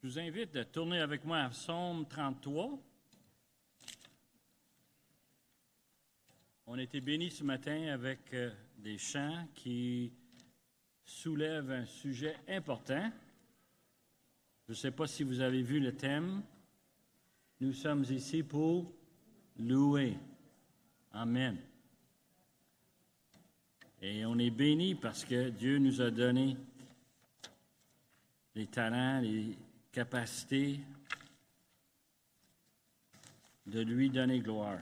Je vous invite à tourner avec moi à Psaume 33. On a été bénis ce matin avec euh, des chants qui soulèvent un sujet important. Je ne sais pas si vous avez vu le thème. Nous sommes ici pour louer. Amen. Et on est bénis parce que Dieu nous a donné les talents, les capacité de lui donner gloire.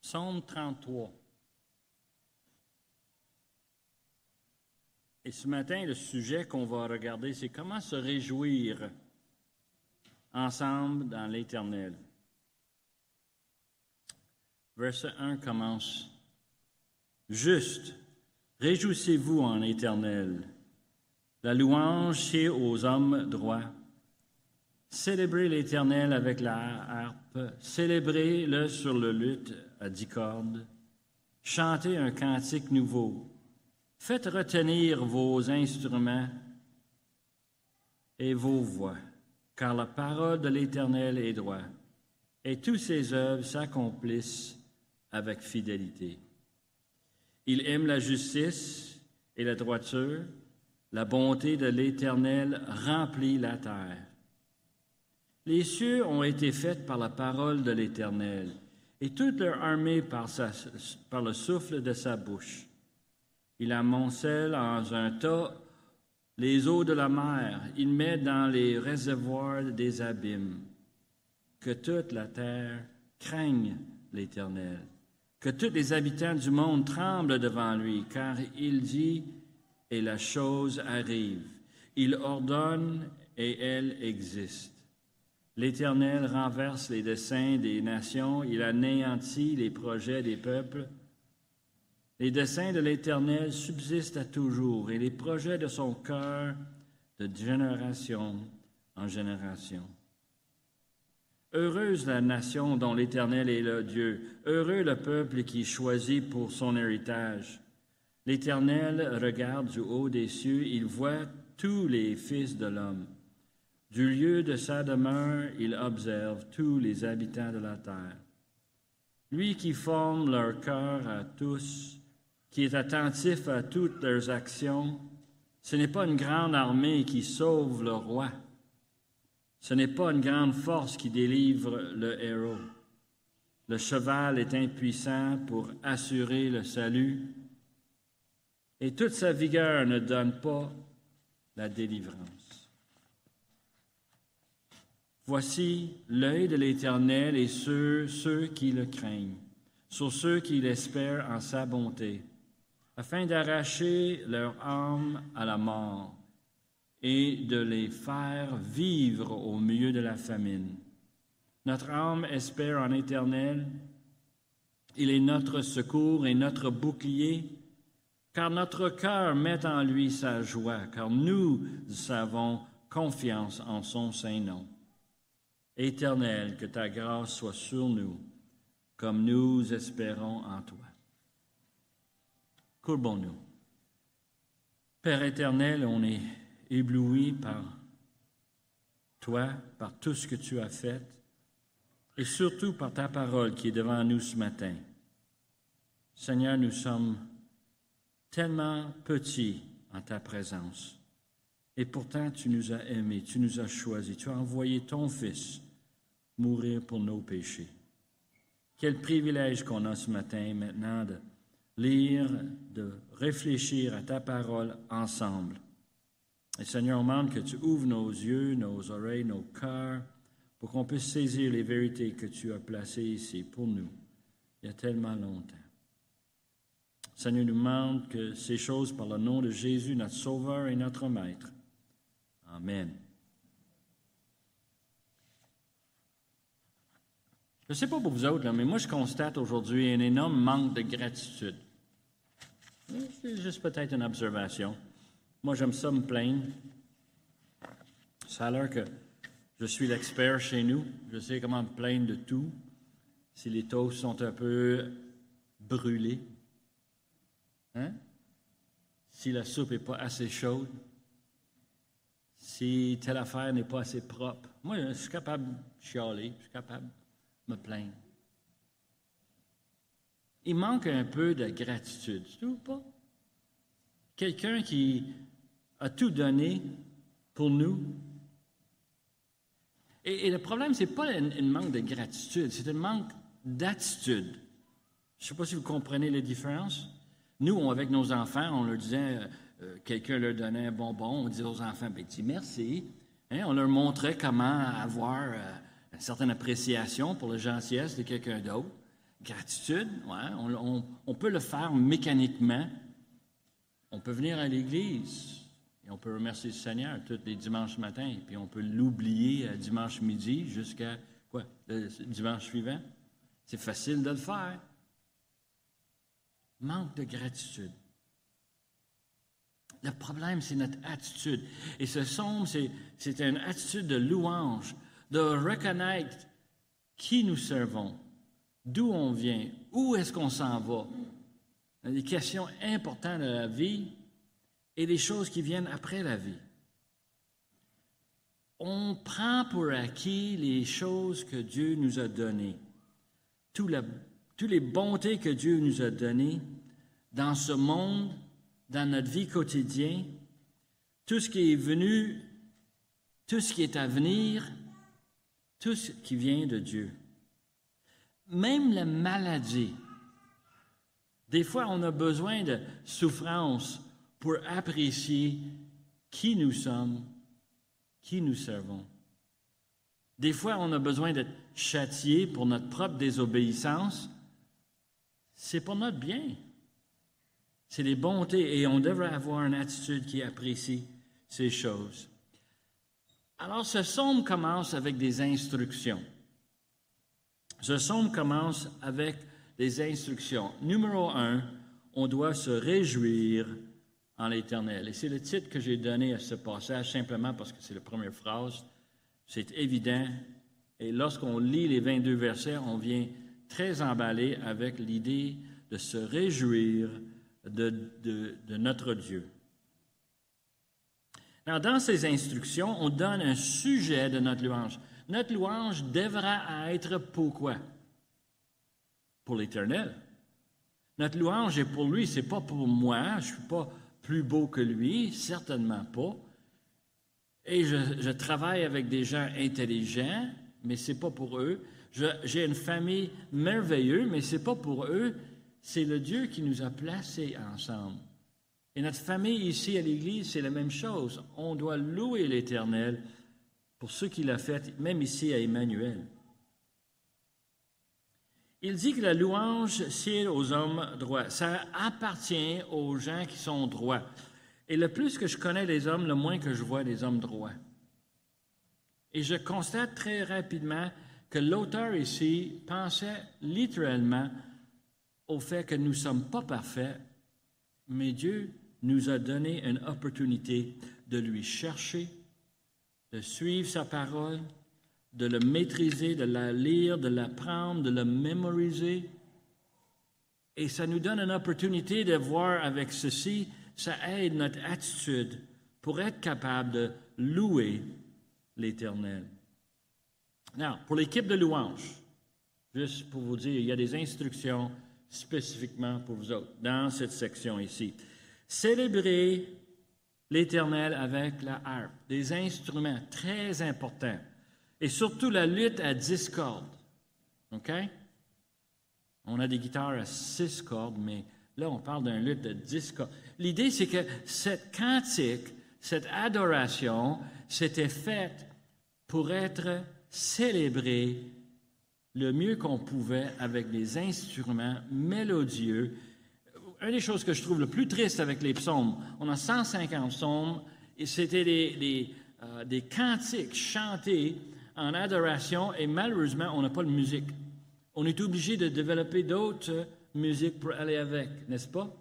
Psaume 33. Et ce matin, le sujet qu'on va regarder, c'est comment se réjouir ensemble dans l'Éternel. Verset 1 commence. Juste, réjouissez-vous en l'Éternel la louange est aux hommes droits. Célébrez l'Éternel avec la harpe, célébrez-le sur le luth à dix cordes, chantez un cantique nouveau, faites retenir vos instruments et vos voix, car la parole de l'Éternel est droite, et tous ses œuvres s'accomplissent avec fidélité. Il aime la justice et la droiture, la bonté de l'Éternel remplit la terre. Les cieux ont été faits par la parole de l'Éternel, et toute leur armée par, le souffle de sa bouche. Il amoncelle en un tas les eaux de la mer, il met dans les réservoirs des abîmes. Que toute la terre craigne l'Éternel, que tous les habitants du monde tremblent devant lui, car il dit, et la chose arrive. Il ordonne et elle existe. L'Éternel renverse les desseins des nations, il anéantit les projets des peuples. Les desseins de l'Éternel subsistent à toujours et les projets de son cœur de génération en génération. Heureuse la nation dont l'Éternel est le Dieu, heureux le peuple qui choisit pour son héritage. L'Éternel regarde du haut des cieux, il voit tous les fils de l'homme. Du lieu de sa demeure, il observe tous les habitants de la terre. Lui qui forme leur cœur à tous, qui est attentif à toutes leurs actions, ce n'est pas une grande armée qui sauve le roi. Ce n'est pas une grande force qui délivre le héros. Le cheval est impuissant pour assurer le salut et toute sa vigueur ne donne pas la délivrance. Voici l'œil de l'Éternel et sur ceux qui le craignent, sur ceux qui l'espèrent en sa bonté, afin d'arracher leur âme à la mort et de les faire vivre au milieu de la famine. Notre âme espère en Éternel, il est notre secours et notre bouclier car notre cœur met en lui sa joie, car nous avons confiance en son saint nom. Éternel, que ta grâce soit sur nous, comme nous espérons en toi. Courbons-nous. Père éternel, on est ébloui par toi, par tout ce que tu as fait, et surtout par ta parole qui est devant nous ce matin. Seigneur, nous sommes tellement petit en ta présence. Et pourtant, tu nous as aimés, tu nous as choisis, tu as envoyé ton Fils mourir pour nos péchés. Quel privilège qu'on a ce matin maintenant de lire, de réfléchir à ta parole ensemble. Et Seigneur, on demande que tu ouvres nos yeux, nos oreilles, nos cœurs, pour qu'on puisse saisir les vérités que tu as placées ici pour nous, il y a tellement longtemps. Seigneur nous demande que ces choses par le nom de Jésus, notre Sauveur et notre Maître. Amen. Je ne sais pas pour vous autres, mais moi je constate aujourd'hui un énorme manque de gratitude. C'est juste peut-être une observation. Moi j'aime ça me plaindre. Ça a l'air que je suis l'expert chez nous. Je sais comment me plaindre de tout. Si les toasts sont un peu brûlés, Hein? si la soupe n'est pas assez chaude, si telle affaire n'est pas assez propre. Moi, je suis capable de chialer, je suis capable de me plaindre. Il manque un peu de gratitude, tu trouves pas? Quelqu'un qui a tout donné pour nous. Et, le problème, ce n'est pas un manque de gratitude, c'est un manque d'attitude. Je ne sais pas si vous comprenez les différences. Nous, avec nos enfants, on leur disait, euh, quelqu'un leur donnait un bonbon, on disait aux enfants, ben, dis merci. Hein, on leur montrait comment avoir euh, une certaine appréciation pour le gentillesse de quelqu'un d'autre. Gratitude, ouais, on, peut le faire mécaniquement. On peut venir à l'église on peut remercier le Seigneur tous les dimanches matins, puis on peut l'oublier à dimanche midi jusqu'à quoi, le dimanche suivant. C'est facile de le faire. Manque de gratitude. Le problème, c'est notre attitude. Et ce somme, c'est une attitude de louange, de reconnaître qui nous servons, d'où on vient, où est-ce qu'on s'en va. Des questions importantes de la vie et des choses qui viennent après la vie. On prend pour acquis les choses que Dieu nous a données, toutes les bontés que Dieu nous a données dans ce monde dans notre vie quotidienne, tout ce qui est venu, tout ce qui est à venir, tout ce qui vient de Dieu. Même la maladie. Des fois, on a besoin de souffrance pour apprécier qui nous sommes, qui nous servons. Des fois, on a besoin d'être châtié pour notre propre désobéissance. C'est pour notre bien. C'est les bontés et on devrait avoir une attitude qui apprécie ces choses. Alors, ce psaume commence avec des instructions. Ce psaume commence avec des instructions. Numéro un, on doit se réjouir en l'Éternel. Et c'est le titre que j'ai donné à ce passage simplement parce que c'est la première phrase. C'est évident. Et lorsqu'on lit les 22 versets, on vient très emballé avec l'idée de se réjouir de, notre Dieu. dans ces instructions, on donne un sujet de notre louange. Notre louange devra être pourquoi? Pour l'Éternel. Notre louange est pour lui, c'est pas pour moi, je suis pas plus beau que lui, certainement pas. Et je, travaille avec des gens intelligents, mais c'est pas pour eux. J'ai une famille merveilleuse, mais c'est pas pour eux c'est le Dieu qui nous a placés ensemble. Et notre famille ici à l'Église, c'est la même chose. On doit louer l'Éternel pour ce qu'il a fait, même ici à Emmanuel. Il dit que la louange, c'est aux hommes droits. Ça appartient aux gens qui sont droits. Et le plus que je connais les hommes, le moins que je vois des hommes droits. Et je constate très rapidement que l'auteur ici pensait littéralement au fait que nous ne sommes pas parfaits, mais Dieu nous a donné une opportunité de lui chercher, de suivre sa parole, de le maîtriser, de la lire, de l'apprendre, de le mémoriser. Et ça nous donne une opportunité de voir avec ceci, ça aide notre attitude pour être capable de louer l'Éternel. Alors, pour l'équipe de louange, juste pour vous dire, il y a des instructions spécifiquement pour vous autres, dans cette section ici. Célébrer l'Éternel avec la harpe, des instruments très importants, et surtout la lutte à dix cordes. OK? On a des guitares à six cordes, mais là, on parle d'un lutte de dix cordes. L'idée, c'est que cette cantique, cette adoration, s'était faite pour être célébrée le mieux qu'on pouvait avec des instruments mélodieux. Une des choses que je trouve le plus triste avec les psaumes, on a 150 psaumes et c'était des, euh, des, cantiques chantés en adoration et malheureusement, on n'a pas de musique. On est obligé de développer d'autres musiques pour aller avec, n'est-ce pas?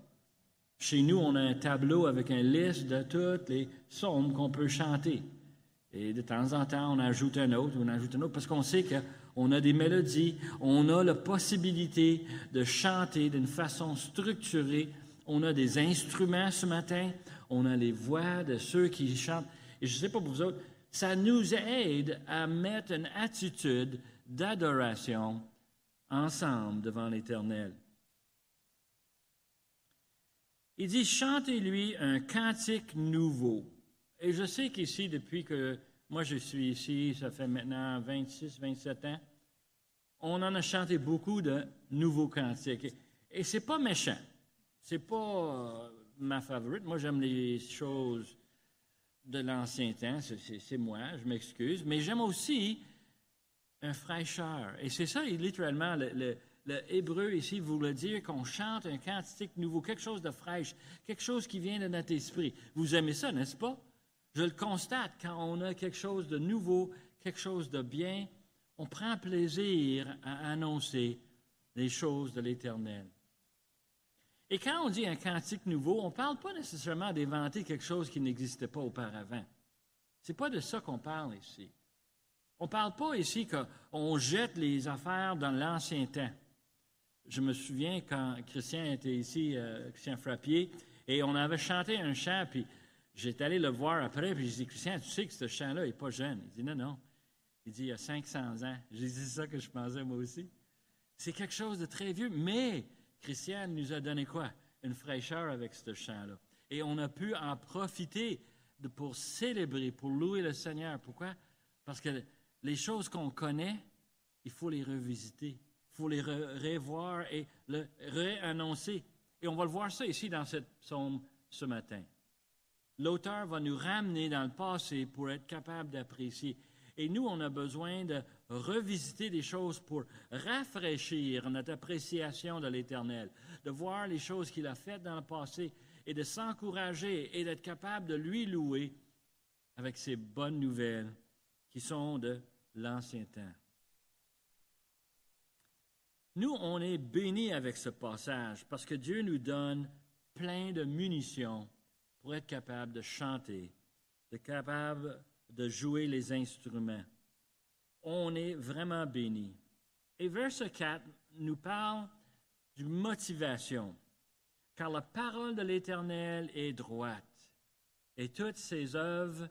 Chez nous, on a un tableau avec un liste de toutes les psaumes qu'on peut chanter. Et de temps en temps, on ajoute un autre, on ajoute un autre, parce qu'on sait que on a des mélodies, on a la possibilité de chanter d'une façon structurée On a des instruments ce matin. On a les voix de ceux qui chantent. Et je ne sais pas pour vous autres, ça nous aide à mettre une attitude d'adoration ensemble devant l'Éternel. Il dit, chantez-lui un cantique nouveau. Et je sais qu'ici, depuis que moi je suis ici, ça fait maintenant 26, 27 ans, on en a chanté beaucoup de nouveaux cantiques. Et c'est pas méchant. C'est pas euh, ma favorite. Moi, j'aime les choses de l'ancien temps. C'est moi, je m'excuse. Mais j'aime aussi un fraîcheur. Et c'est ça, littéralement, le, hébreu ici voulait dire qu'on chante un cantique nouveau, quelque chose de fraîche, quelque chose qui vient de notre esprit. Vous aimez ça, n'est-ce pas? Je le constate quand on a quelque chose de nouveau, quelque chose de bien, on prend plaisir à annoncer les choses de l'Éternel. Et quand on dit un cantique nouveau, on ne parle pas nécessairement d'inventer quelque chose qui n'existait pas auparavant. Ce n'est pas de ça qu'on parle ici. On ne parle pas ici qu'on jette les affaires dans l'ancien temps. Je me souviens quand Christian était ici, euh, Christian Frappier, et on avait chanté un chant, puis j'étais allé le voir après, puis j'ai dit, Christian, tu sais que ce chant-là n'est pas jeune? Il dit, non, non. Il dit, il y a 500 ans. J'ai dit, c'est ça que je pensais moi aussi. C'est quelque chose de très vieux, mais Christian nous a donné quoi? Une fraîcheur avec ce chant-là. Et on a pu en profiter pour célébrer, pour louer le Seigneur. Pourquoi? Parce que les choses qu'on connaît, il faut les revisiter. Il faut les revoir et le réannoncer. Et on va le voir ça ici dans cette psaume ce matin. L'auteur va nous ramener dans le passé pour être capable d'apprécier. Et nous, on a besoin de revisiter des choses pour rafraîchir notre appréciation de l'Éternel, de voir les choses qu'il a faites dans le passé et de s'encourager et d'être capable de lui louer avec ces bonnes nouvelles qui sont de l'ancien temps. Nous, on est bénis avec ce passage parce que Dieu nous donne plein de munitions pour être capable de chanter, de capable de jouer les instruments. On est vraiment béni. Et verset 4 nous parle de motivation, car la parole de l'Éternel est droite, et toutes ses œuvres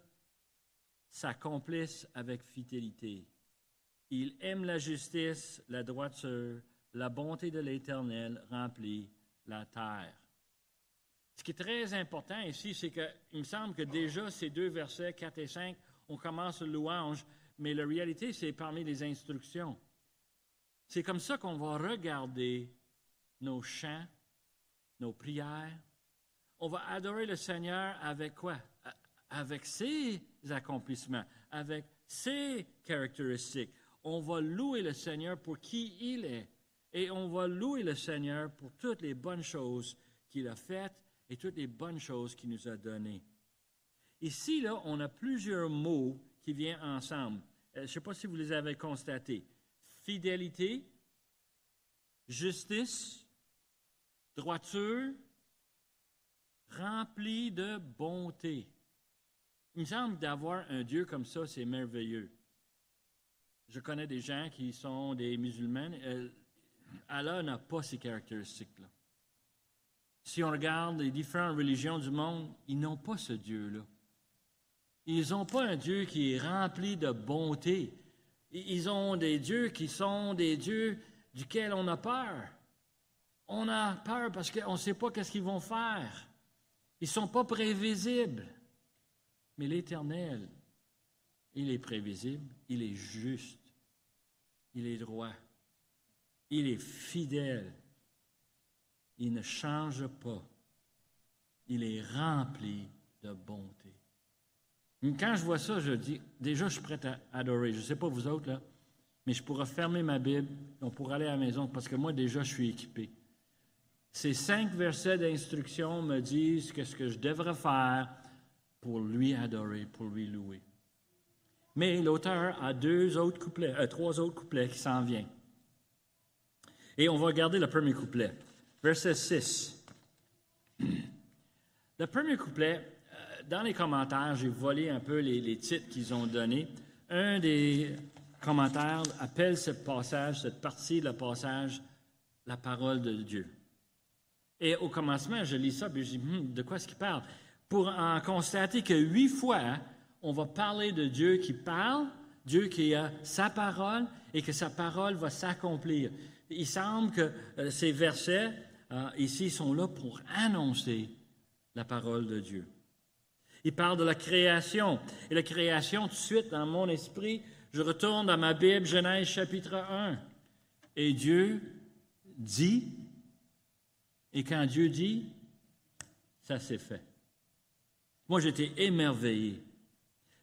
s'accomplissent avec fidélité. Il aime la justice, la droiture, la bonté de l'Éternel remplit la terre. Ce qui est très important ici, c'est qu'il me semble que déjà ces deux versets, 4 et 5, on commence louange, mais la réalité, c'est parmi les instructions. C'est comme ça qu'on va regarder nos chants, nos prières. On va adorer le Seigneur avec quoi? Avec ses accomplissements, avec ses caractéristiques. On va louer le Seigneur pour qui il est. Et on va louer le Seigneur pour toutes les bonnes choses qu'il a faites et toutes les bonnes choses qu'il nous a données. Ici, là, on a plusieurs mots qui viennent ensemble. Euh, je ne sais pas si vous les avez constatés. Fidélité, justice, droiture, rempli de bonté. Il me semble d'avoir un Dieu comme ça, c'est merveilleux. Je connais des gens qui sont des musulmans. Euh, Allah n'a pas ces caractéristiques-là. Si on regarde les différentes religions du monde, ils n'ont pas ce Dieu-là. Ils n'ont pas un Dieu qui est rempli de bonté. Ils ont des dieux qui sont des dieux duquel on a peur. On a peur parce qu'on ne sait pas qu'est-ce qu'ils vont faire. Ils ne sont pas prévisibles. Mais l'Éternel, il est prévisible, il est juste, il est droit, il est fidèle, il ne change pas, il est rempli de bonté. Quand je vois ça, je dis, déjà, je suis prêt à adorer. Je ne sais pas vous autres, là, mais je pourrais fermer ma Bible, on pourrait aller à la maison, parce que moi, déjà, je suis équipé. Ces cinq versets d'instruction me disent ce que je devrais faire pour lui adorer, pour lui louer. Mais l'auteur a deux autres couplets, euh, trois autres couplets qui s'en viennent. Et on va regarder le premier couplet, verset 6. Le premier couplet, dans les commentaires, j'ai volé un peu les, titres qu'ils ont donnés. Un des commentaires appelle ce passage, cette partie, le passage, la parole de Dieu. Et au commencement, je lis ça, puis je dis, hmm, de quoi est-ce qu'il parle? Pour en constater que huit fois, on va parler de Dieu qui parle, Dieu qui a sa parole, et que sa parole va s'accomplir. Il semble que euh, ces versets euh, ici sont là pour annoncer la parole de Dieu. Il parle de la création. Et la création, tout de suite, dans mon esprit, je retourne dans ma Bible, Genèse chapitre 1. Et Dieu dit, et quand Dieu dit, ça s'est fait. Moi, j'étais émerveillé.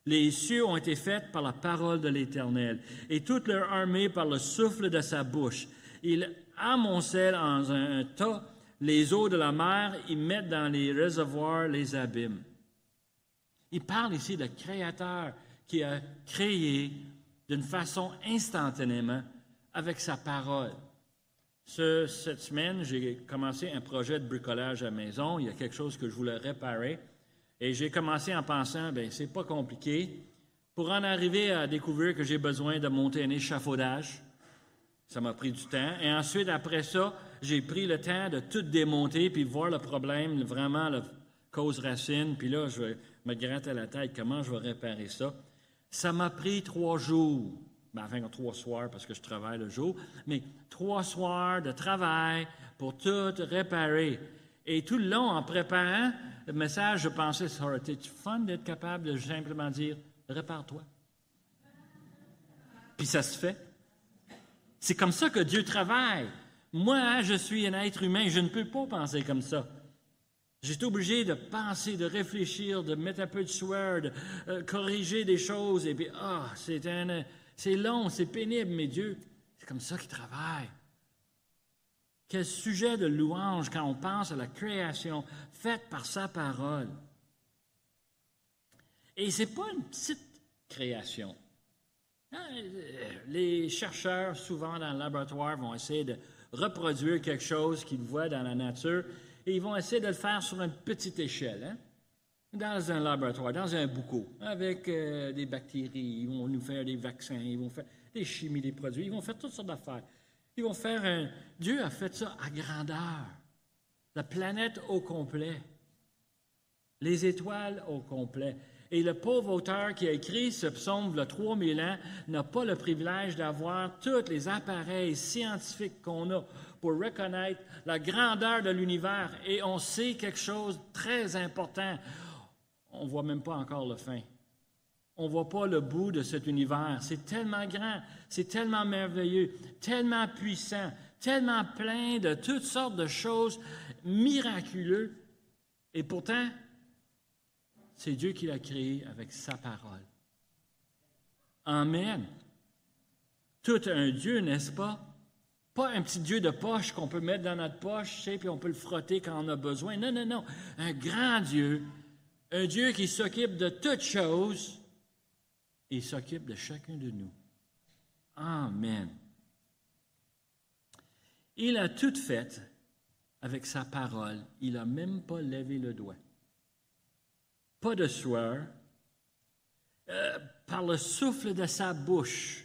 Les cieux ont été faits par la parole de l'Éternel, et toute leur armée par le souffle de sa bouche. Il amoncelle en un tas les eaux de la mer, ils mettent dans les réservoirs les abîmes. Il parle ici de Créateur qui a créé d'une façon instantanément avec sa parole. cette semaine, j'ai commencé un projet de bricolage à la maison. Il y a quelque chose que je voulais réparer. Et j'ai commencé en pensant, ben c'est pas compliqué. Pour en arriver à découvrir que j'ai besoin de monter un échafaudage, ça m'a pris du temps. Et ensuite, après ça, j'ai pris le temps de tout démonter puis voir le problème, vraiment cause racine. Puis là, je me gratter la tête comment je vais réparer ça. Ça m'a pris trois jours. Ben, enfin, trois soirs parce que je travaille le jour, mais trois soirs de travail pour tout réparer. Et tout le long, en préparant le message, je pensais, ça aurait été fun d'être capable de simplement dire, répare-toi. Puis ça se fait. C'est comme ça que Dieu travaille. Moi, je suis un être humain, je ne peux pas penser comme ça. J'étais obligé de penser, de réfléchir, de mettre un peu de sueur, de euh, corriger des choses. Et puis, ah, c'est c'est long, c'est pénible, mais Dieu, c'est comme ça qu'il travaille. Quel sujet de louange quand on pense à la création faite par sa parole. Et ce n'est pas une petite création. Hein, les chercheurs, souvent dans le laboratoire, vont essayer de reproduire quelque chose qu'ils voient dans la nature et ils vont essayer de le faire sur une petite échelle, hein. dans un laboratoire, dans un boucau, avec euh, des bactéries. Ils vont nous faire des vaccins, ils vont faire des chimies des produits, ils vont faire toutes sortes d'affaires. Ils vont faire un. Dieu a fait ça à grandeur. La planète au complet. Les étoiles au complet. Et le pauvre auteur qui a écrit ce psaume il 3000 ans n'a pas le privilège d'avoir tous les appareils scientifiques qu'on a pour reconnaître la grandeur de l'univers. Et on sait quelque chose de très important. On ne voit même pas encore le fin. On ne voit pas le bout de cet univers. C'est tellement grand, c'est tellement merveilleux, tellement puissant, tellement plein de toutes sortes de choses miraculeuses. Et pourtant, c'est Dieu qui l'a créé avec sa parole. Amen. Tout un Dieu, n'est-ce pas? Pas un petit Dieu de poche qu'on peut mettre dans notre poche, et puis on peut le frotter quand on a besoin. Non, non, non. Un grand Dieu, un Dieu qui s'occupe de toutes choses et s'occupe de chacun de nous. Amen. Il a tout fait avec sa parole. Il n'a même pas levé le doigt pas de sueur, euh, par le souffle de sa bouche.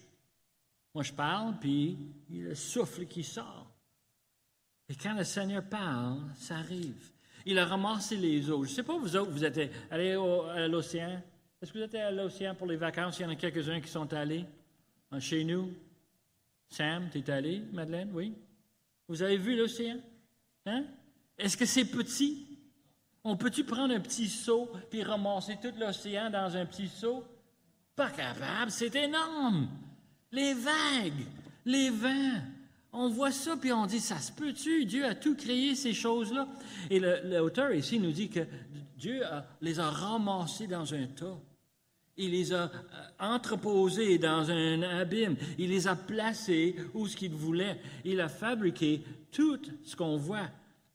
Moi, je parle, puis il y a le souffle qui sort. Et quand le Seigneur parle, ça arrive. Il a ramassé les eaux. Je ne sais pas, vous autres, vous êtes allés à l'océan. Est-ce que vous êtes allés à l'océan pour les vacances? Il y en a quelques-uns qui sont allés hein, chez nous. Sam, tu es allé, Madeleine? Oui? Vous avez vu l'océan? Hein? Est-ce que c'est petit? On peut-tu prendre un petit seau puis ramasser tout l'océan dans un petit seau? Pas capable, c'est énorme. Les vagues, les vents. On voit ça, puis on dit, ça se peut-tu? Dieu a tout créé, ces choses-là. Et l'auteur ici nous dit que Dieu les a ramassés dans un tas. Il les a euh, entreposés dans un abîme. Il les a placés où ce qu'il voulait. Il a fabriqué tout ce qu'on voit.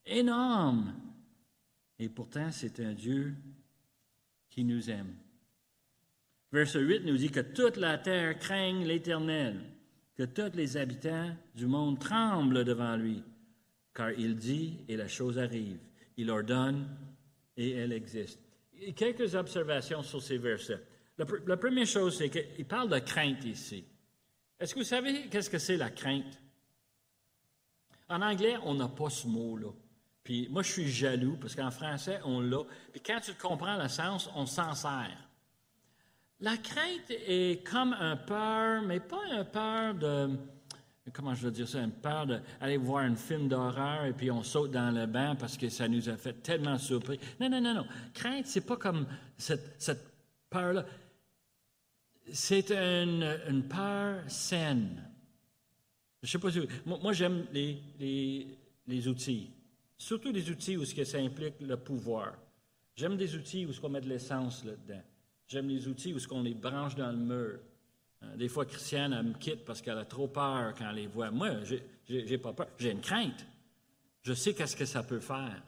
Énorme. Et pourtant, c'est un Dieu qui nous aime. Verset 8 nous dit que toute la terre craigne l'Éternel, que tous les habitants du monde tremblent devant lui, car il dit et la chose arrive. Il ordonne et elle existe. quelques observations sur ces versets. La, première chose, c'est qu'il parle de crainte ici. Est-ce que vous savez qu'est-ce que c'est la crainte? En anglais, on n'a pas ce mot-là. Puis moi, je suis jaloux parce qu'en français, on l'a. Puis quand tu comprends le sens, on s'en sert. La crainte est comme un peur, mais pas un peur de. Comment je veux dire ça? Une peur d'aller voir un film d'horreur et puis on saute dans le bain parce que ça nous a fait tellement surpris. Non, non, non, non. Crainte, c'est pas comme cette, peur-là. C'est une, peur saine. Je sais pas si. Moi, moi j'aime les, les, les outils. Surtout des outils où ce que ça implique le pouvoir. J'aime des outils où ce qu'on met de l'essence là-dedans. J'aime les outils où ce qu'on les branche dans le mur. Euh, des fois, Christiane, elle me quitte parce qu'elle a trop peur quand elle les voit. Moi, j'ai pas peur. J'ai une crainte. Je sais qu'est-ce que ça peut faire.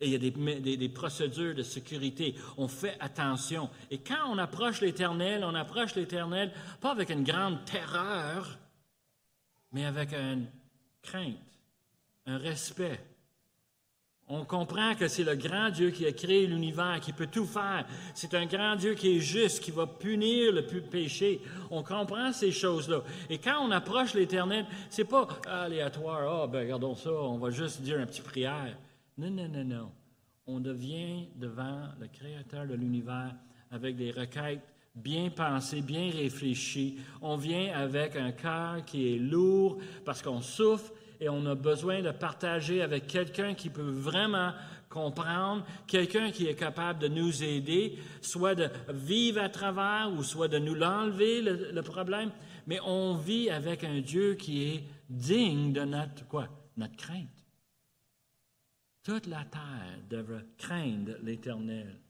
Et il y a des, procédures de sécurité. On fait attention. Et quand on approche l'Éternel, on approche l'Éternel pas avec une grande terreur, mais avec une crainte, un respect. On comprend que c'est le grand Dieu qui a créé l'univers, qui peut tout faire. C'est un grand Dieu qui est juste, qui va punir le péché. On comprend ces choses-là. Et quand on approche l'Éternel, c'est pas aléatoire. Ah, oh, ben regardons ça, on va juste dire une petite prière. Non, non, non, non. On devient devant le Créateur de l'univers avec des requêtes bien pensées, bien réfléchies. On vient avec un cœur qui est lourd parce qu'on souffre et on a besoin de partager avec quelqu'un qui peut vraiment comprendre, quelqu'un qui est capable de nous aider, soit de vivre à travers ou soit de nous l'enlever, le, problème. Mais on vit avec un Dieu qui est digne de notre, quoi? Notre crainte. Toute la terre devrait craindre l'Éternel.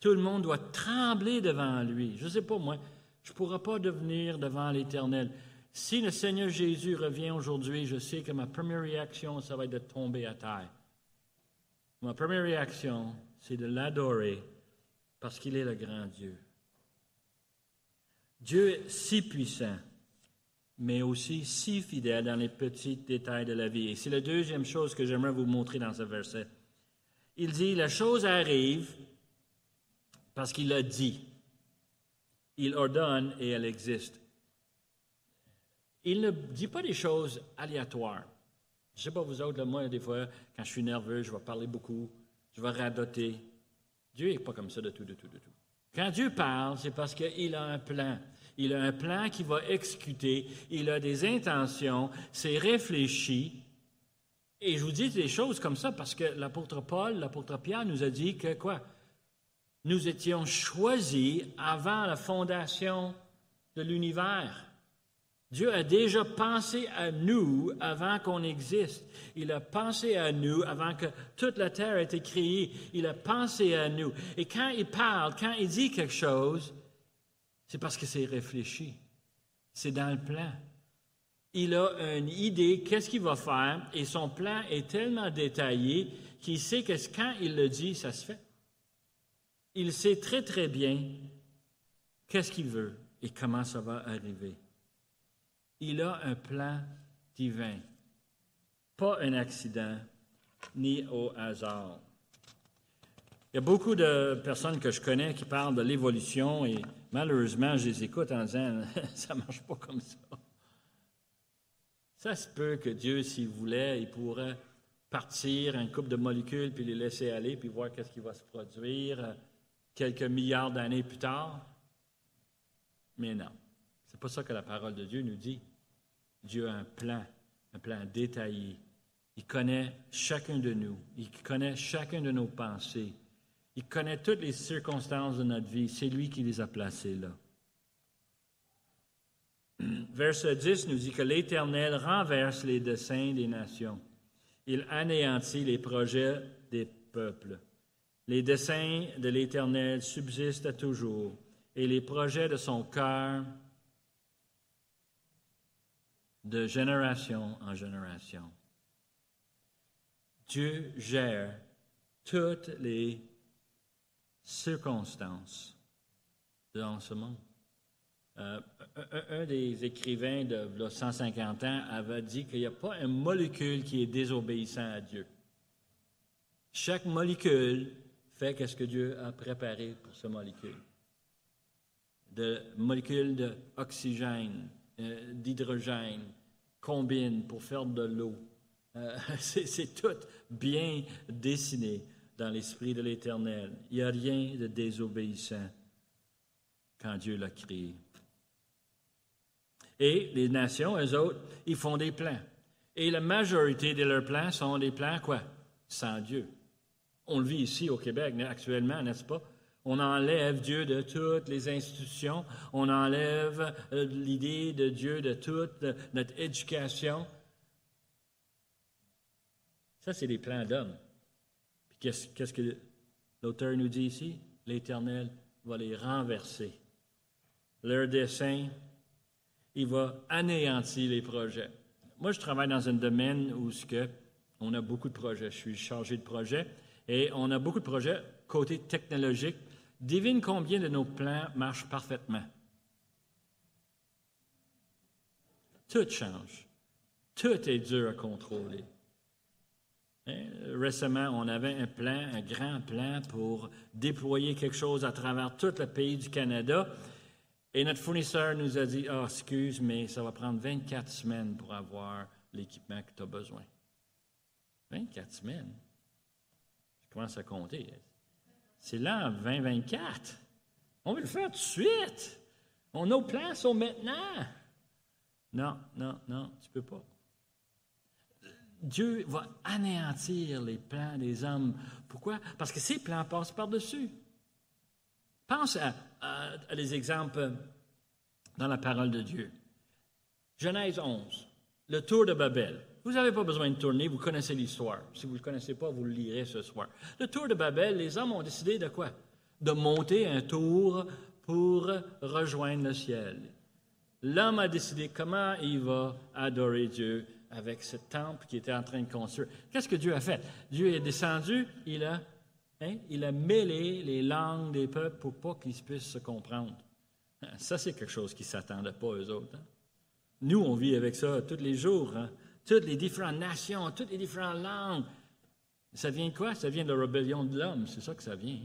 Tout le monde doit trembler devant lui. Je ne sais pas, moi, je ne pourrais pas devenir devant l'Éternel. Si le Seigneur Jésus revient aujourd'hui, je sais que ma première réaction, ça va être de tomber à terre. Ma première réaction, c'est de l'adorer parce qu'il est le grand Dieu. Dieu est si puissant, mais aussi si fidèle dans les petits détails de la vie. Et c'est la deuxième chose que j'aimerais vous montrer dans ce verset. Il dit, la chose arrive parce qu'il a dit. Il ordonne et elle existe. Il ne dit pas des choses aléatoires. Je ne sais pas vous autres, moi, des fois, quand je suis nerveux, je vais parler beaucoup, je vais radoter. Dieu n'est pas comme ça de tout, de tout, de tout. Quand Dieu parle, c'est parce qu'il a un plan. Il a un plan qui va exécuter, il a des intentions, c'est réfléchi. Et je vous dis des choses comme ça parce que l'apôtre Paul, l'apôtre Pierre nous a dit que quoi? Nous étions choisis avant la fondation de l'univers. Dieu a déjà pensé à nous avant qu'on existe. Il a pensé à nous avant que toute la terre ait été créée. Il a pensé à nous. Et quand il parle, quand il dit quelque chose, c'est parce que c'est réfléchi. C'est dans le plan. Il a une idée, qu'est-ce qu'il va faire, et son plan est tellement détaillé qu'il sait que quand il le dit, ça se fait. Il sait très, très bien qu'est-ce qu'il veut et comment ça va arriver. Il a un plan divin, pas un accident ni au hasard. Il y a beaucoup de personnes que je connais qui parlent de l'évolution et malheureusement, je les écoute en disant ça ne marche pas comme ça. Ça se peut que Dieu, s'il voulait, il pourrait partir un couple de molécules puis les laisser aller puis voir qu'est-ce qui va se produire quelques milliards d'années plus tard. Mais non, c'est pas ça que la parole de Dieu nous dit. Dieu a un plan, un plan détaillé. Il connaît chacun de nous. Il connaît chacun de nos pensées. Il connaît toutes les circonstances de notre vie. C'est lui qui les a placées là. Verset 10 nous dit que l'Éternel renverse les desseins des nations. Il anéantit les projets des peuples. Les desseins de l'Éternel subsistent à toujours, et les projets de son cœur de génération en génération. Dieu gère toutes les circonstances dans ce monde. Un, des écrivains de 150 ans avait dit qu'il n'y a pas une molécule qui est désobéissant à Dieu. Chaque molécule fait ce que Dieu a préparé pour ce molécule. De molécules d'oxygène, euh, d'hydrogène, combine pour faire de l'eau. Euh, c'est tout bien dessiné dans l'esprit de l'Éternel. Il n'y a rien de désobéissant quand Dieu l'a créé. Et les nations, eux autres, ils font des plans. Et la majorité de leurs plans sont des plans, quoi? Sans Dieu. On le vit ici au Québec actuellement, n'est-ce pas? On enlève Dieu de toutes les institutions, on enlève euh, l'idée de Dieu de toute notre éducation. Ça, c'est des plans d'hommes. Qu'est-ce, que l'auteur nous dit ici? L'Éternel va les renverser. Leur dessein, il va anéantir les projets. Moi, je travaille dans un domaine où on a beaucoup de projets. Je suis chargé de projets et on a beaucoup de projets côté technologique. Devine combien de nos plans marchent parfaitement. Tout change. Tout est dur à contrôler. Hein? Récemment, on avait un plan, un grand plan pour déployer quelque chose à travers tout le pays du Canada. Et notre fournisseur nous a dit, ah, excuse, mais ça va prendre 24 semaines pour avoir l'équipement que tu as besoin. 24 semaines? Je commence à compter. C'est là, 2024. On veut le faire tout de suite. nos plans sont maintenant. Non, non, non, tu ne peux pas. Dieu va anéantir les plans des hommes. Pourquoi? Parce que ces plans passent par-dessus. Pense à, à, des exemples dans la parole de Dieu. Genèse 11, le tour de Babel. Vous n'avez pas besoin de tourner, vous connaissez l'histoire. Si vous ne le connaissez pas, vous le lirez ce soir. Le tour de Babel, les hommes ont décidé de quoi? De monter un tour pour rejoindre le ciel. L'homme a décidé comment il va adorer Dieu avec ce temple qui était en train de construire. Qu'est-ce que Dieu a fait? Dieu est descendu, il a, hein, il a mêlé les langues des peuples pour pas qu'ils puissent se comprendre. Ça, c'est quelque chose qui ne s'attendait pas aux autres. Hein. Nous, on vit avec ça tous les jours. Hein. Toutes les différentes nations, toutes les différentes langues. Ça vient de quoi? Ça vient de la rébellion de l'homme. C'est ça que ça vient.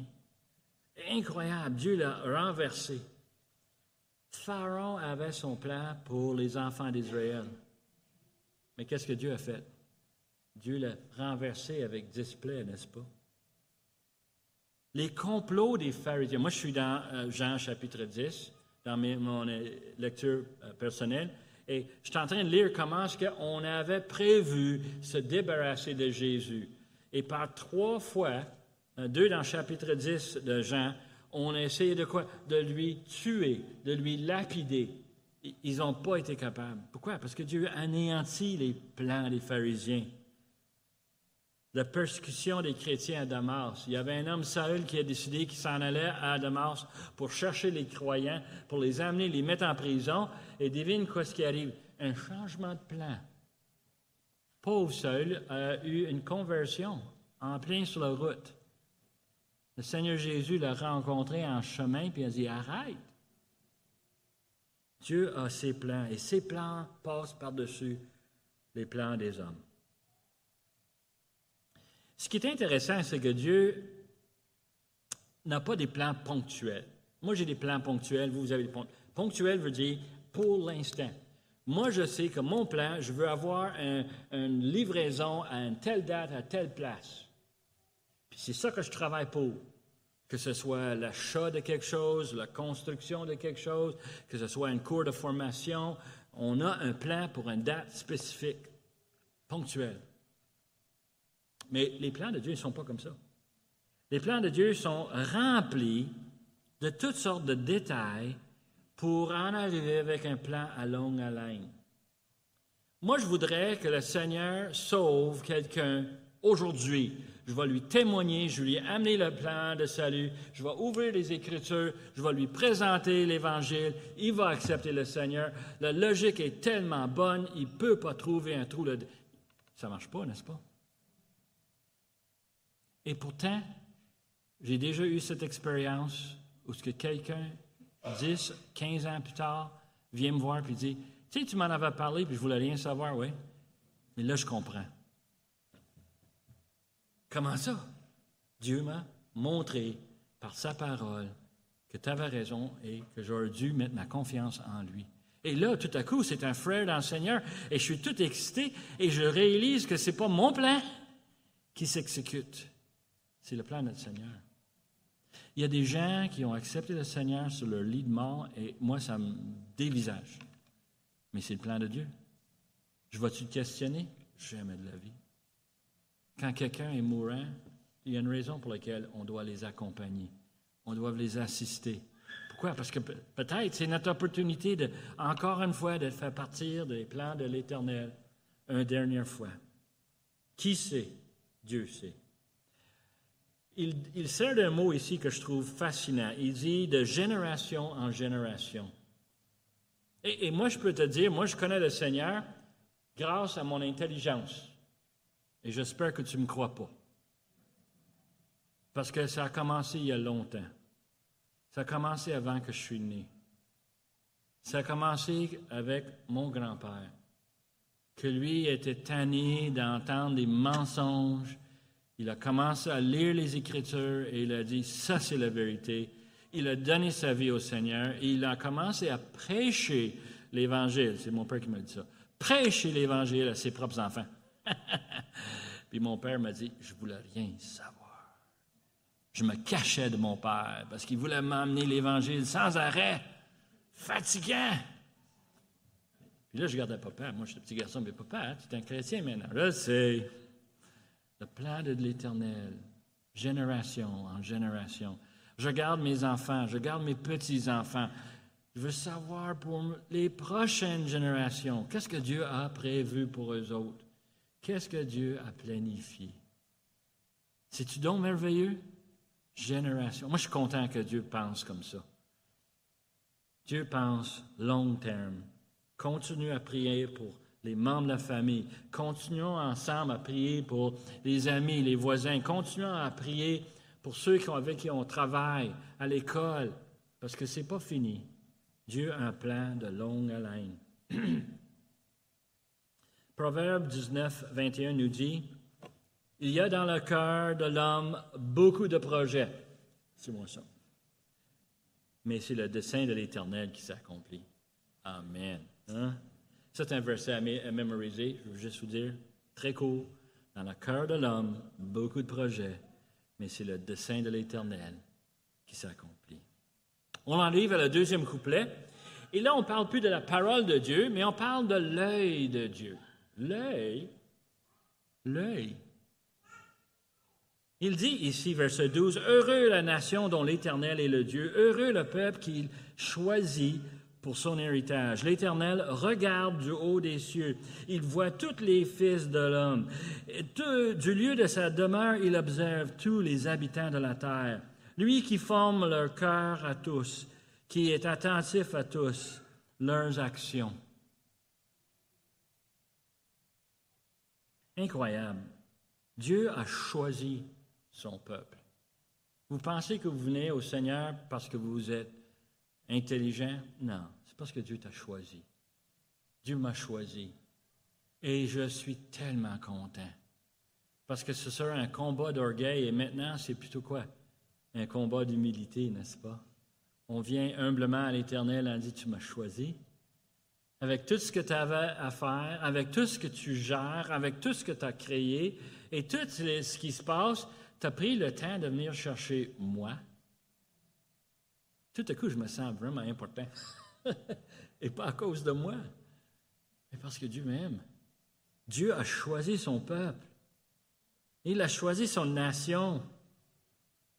Incroyable. Dieu l'a renversé. Pharaon avait son plan pour les enfants d'Israël. Mais qu'est-ce que Dieu a fait? Dieu l'a renversé avec display, n'est-ce pas? Les complots des pharisiens. Moi, je suis dans euh, Jean chapitre 10, dans mon euh, lecture euh, personnelle, et je suis en train de lire comment est-ce qu'on avait prévu se débarrasser de Jésus. Et par trois fois, deux dans chapitre 10 de Jean, on a essayé de quoi? De lui tuer, de lui lapider. Ils n'ont pas été capables. Pourquoi? Parce que Dieu anéantit les plans des pharisiens. La persécution des chrétiens à Damas. Il y avait un homme, Saül, qui a décidé qu'il s'en allait à Damas pour chercher les croyants, pour les amener, les mettre en prison. Et devine quoi ce qui arrive? Un changement de plan. Pauvre Saül a eu une conversion en plein sur la route. Le Seigneur Jésus l'a rencontré en chemin, puis il a dit Arrête, Dieu a ses plans et ses plans passent par-dessus les plans des hommes. Ce qui est intéressant, c'est que Dieu n'a pas des plans ponctuels. Moi, j'ai des plans ponctuels, vous, vous avez des plans ponctuels. veut dire pour l'instant. Moi, je sais que mon plan, je veux avoir une livraison à une telle date, à telle place. Puis c'est ça que je travaille pour que ce soit l'achat de quelque chose, la construction de quelque chose, que ce soit un cours de formation, on a un plan pour une date spécifique, ponctuelle. Mais les plans de Dieu ne sont pas comme ça. Les plans de Dieu sont remplis de toutes sortes de détails pour en arriver avec un plan à longue haleine. Moi, je voudrais que le Seigneur sauve quelqu'un aujourd'hui, je vais lui témoigner, je vais lui amener le plan de salut, je vais ouvrir les Écritures, je vais lui présenter l'Évangile, il va accepter le Seigneur. La logique est tellement bonne, il ne peut pas trouver un trou. Ça ne marche pas, n'est-ce pas? Et pourtant, j'ai déjà eu cette expérience où ce que quelqu'un, 10, 15 ans plus tard, vient me voir et dit, tu tu m'en avais parlé, puis je voulais rien savoir, oui. Mais là, je comprends. Comment ça? Dieu m'a montré par sa parole que tu avais raison et que j'aurais dû mettre ma confiance en lui. Et là, tout à coup, c'est un frère dans le Seigneur et je suis tout excité et je réalise que ce n'est pas mon plan qui s'exécute, c'est le plan de notre Seigneur. Il y a des gens qui ont accepté le Seigneur sur leur lit de mort et moi, ça me dévisage. Mais c'est le plan de Dieu. Je vais-tu te questionner? Jamais de la vie. Quand quelqu'un est mourant, il y a une raison pour laquelle on doit les accompagner. On doit les assister. Pourquoi? Parce que peut-être c'est notre opportunité, de, encore une fois, de faire partir des plans de l'Éternel une dernière fois. Qui sait? Dieu sait. Il, sert d'un mot ici que je trouve fascinant. Il dit de génération en génération. Et, moi, je peux te dire, moi, je connais le Seigneur grâce à mon intelligence. Et j'espère que tu ne me crois pas. Parce que ça a commencé il y a longtemps. Ça a commencé avant que je suis né. Ça a commencé avec mon grand-père, que lui était tanné d'entendre des mensonges. Il a commencé à lire les Écritures et il a dit, ça c'est la vérité. Il a donné sa vie au Seigneur et il a commencé à prêcher l'Évangile. C'est mon père qui m'a dit ça. Prêcher l'Évangile à ses propres enfants. Puis mon père m'a dit, je voulais rien savoir. Je me cachais de mon père parce qu'il voulait m'amener l'Évangile sans arrêt, fatigant. Puis là, je regardais papa. Moi, je un petit garçon, mais papa, tu es un chrétien maintenant. Là, c'est le plan de l'Éternel, génération en génération. Je garde mes enfants, je garde mes petits-enfants. Je veux savoir pour les prochaines générations, qu'est-ce que Dieu a prévu pour eux autres? Qu'est-ce que Dieu a planifié? C'est-tu donc merveilleux? Génération. Moi, je suis content que Dieu pense comme ça. Dieu pense long terme. Continue à prier pour les membres de la famille. Continuons ensemble à prier pour les amis, les voisins. Continuons à prier pour ceux avec qui on travaille, à l'école, parce que ce n'est pas fini. Dieu a un plan de longue haleine. Proverbe 19, 21 nous dit, Il y a dans le cœur de l'homme beaucoup de projets. C'est moi ça. Mais c'est le dessein de l'Éternel qui s'accomplit. Amen. Hein? C'est un verset à, mémoriser, je veux juste vous dire, très court. Dans le cœur de l'homme, beaucoup de projets, mais c'est le dessein de l'Éternel qui s'accomplit. On arrive à le deuxième couplet. Et là, on ne parle plus de la parole de Dieu, mais on parle de l'œil de Dieu. L'œil, l'œil. Il dit ici, verset 12, Heureux la nation dont l'Éternel est le Dieu, heureux le peuple qu'il choisit pour son héritage. L'Éternel regarde du haut des cieux. Il voit tous les fils de l'homme. Du lieu de sa demeure, il observe tous les habitants de la terre. Lui qui forme leur cœur à tous, qui est attentif à tous leurs actions. Incroyable. Dieu a choisi son peuple. Vous pensez que vous venez au Seigneur parce que vous êtes intelligent? Non, c'est parce que Dieu t'a choisi. Dieu m'a choisi. Et je suis tellement content. Parce que ce sera un combat d'orgueil et maintenant, c'est plutôt quoi? Un combat d'humilité, n'est-ce pas? On vient humblement à l'Éternel on dit, tu m'as choisi avec tout ce que tu avais à faire, avec tout ce que tu gères, avec tout ce que tu as créé et tout ce qui se passe, tu as pris le temps de venir chercher moi. Tout à coup, je me sens vraiment important. et pas à cause de moi, mais parce que Dieu m'aime. Dieu a choisi son peuple. Il a choisi son nation.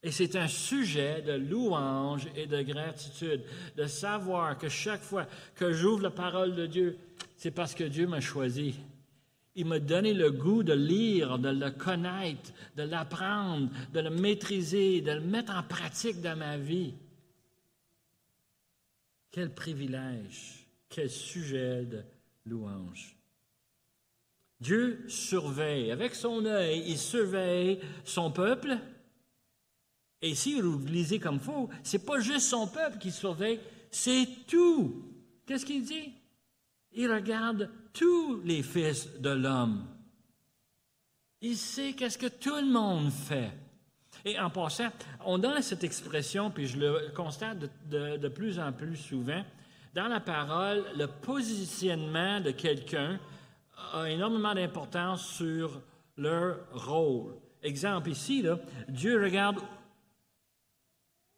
Et c'est un sujet de louange et de gratitude, de savoir que chaque fois que j'ouvre la parole de Dieu, c'est parce que Dieu m'a choisi. Il m'a donné le goût de lire, de le connaître, de l'apprendre, de le maîtriser, de le mettre en pratique dans ma vie. Quel privilège, quel sujet de louange. Dieu surveille, avec son œil, il surveille son peuple, et si vous lisez comme faux, c'est pas juste son peuple qui surveille, c'est tout. Qu'est-ce qu'il dit? Il regarde tous les fils de l'homme. Il sait qu'est-ce que tout le monde fait. Et en passant, on donne cette expression, puis je le constate de, plus en plus souvent, dans la parole, le positionnement de quelqu'un a énormément d'importance sur leur rôle. Exemple ici, là, Dieu regarde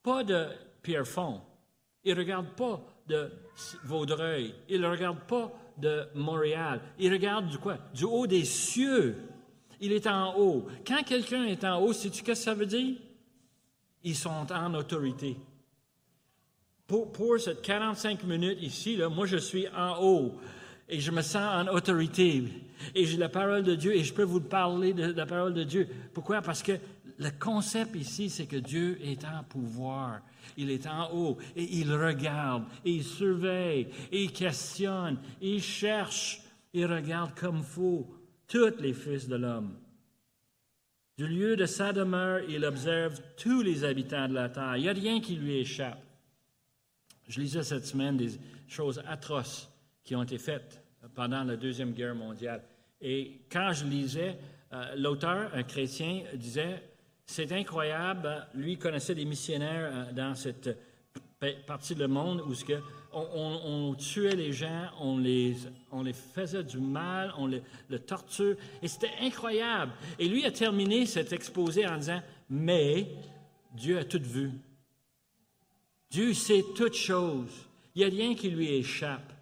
pas de Pierrefonds, il regarde pas de Vaudreuil, il regarde pas de Montréal, il regarde du quoi? Du haut des cieux. Il est en haut. Quand quelqu'un est en haut, sais-tu ce que ça veut dire? Ils sont en autorité. Pour, pour ces 45 minutes ici, moi je suis en haut et je me sens en autorité. Et j'ai la parole de Dieu et je peux vous parler de, la parole de Dieu. Pourquoi? Parce que le concept ici, c'est que Dieu est en pouvoir. Il est en haut et il regarde, et il surveille, et il questionne, et il cherche, il regarde comme fou tous les fils de l'homme. Du lieu de sa demeure, il observe tous les habitants de la terre. Il n'y a rien qui lui échappe. Je lisais cette semaine des choses atroces qui ont été faites pendant la Deuxième Guerre mondiale. Et quand je lisais, euh, l'auteur, un chrétien, disait, c'est incroyable, lui connaissait des missionnaires euh, dans cette partie du monde où que on, tuait les gens, on les, on les faisait du mal, on les, le torture, et c'était incroyable. Et lui a terminé cet exposé en disant, mais Dieu a tout vu. Dieu sait toutes choses. Il n'y a rien qui lui échappe.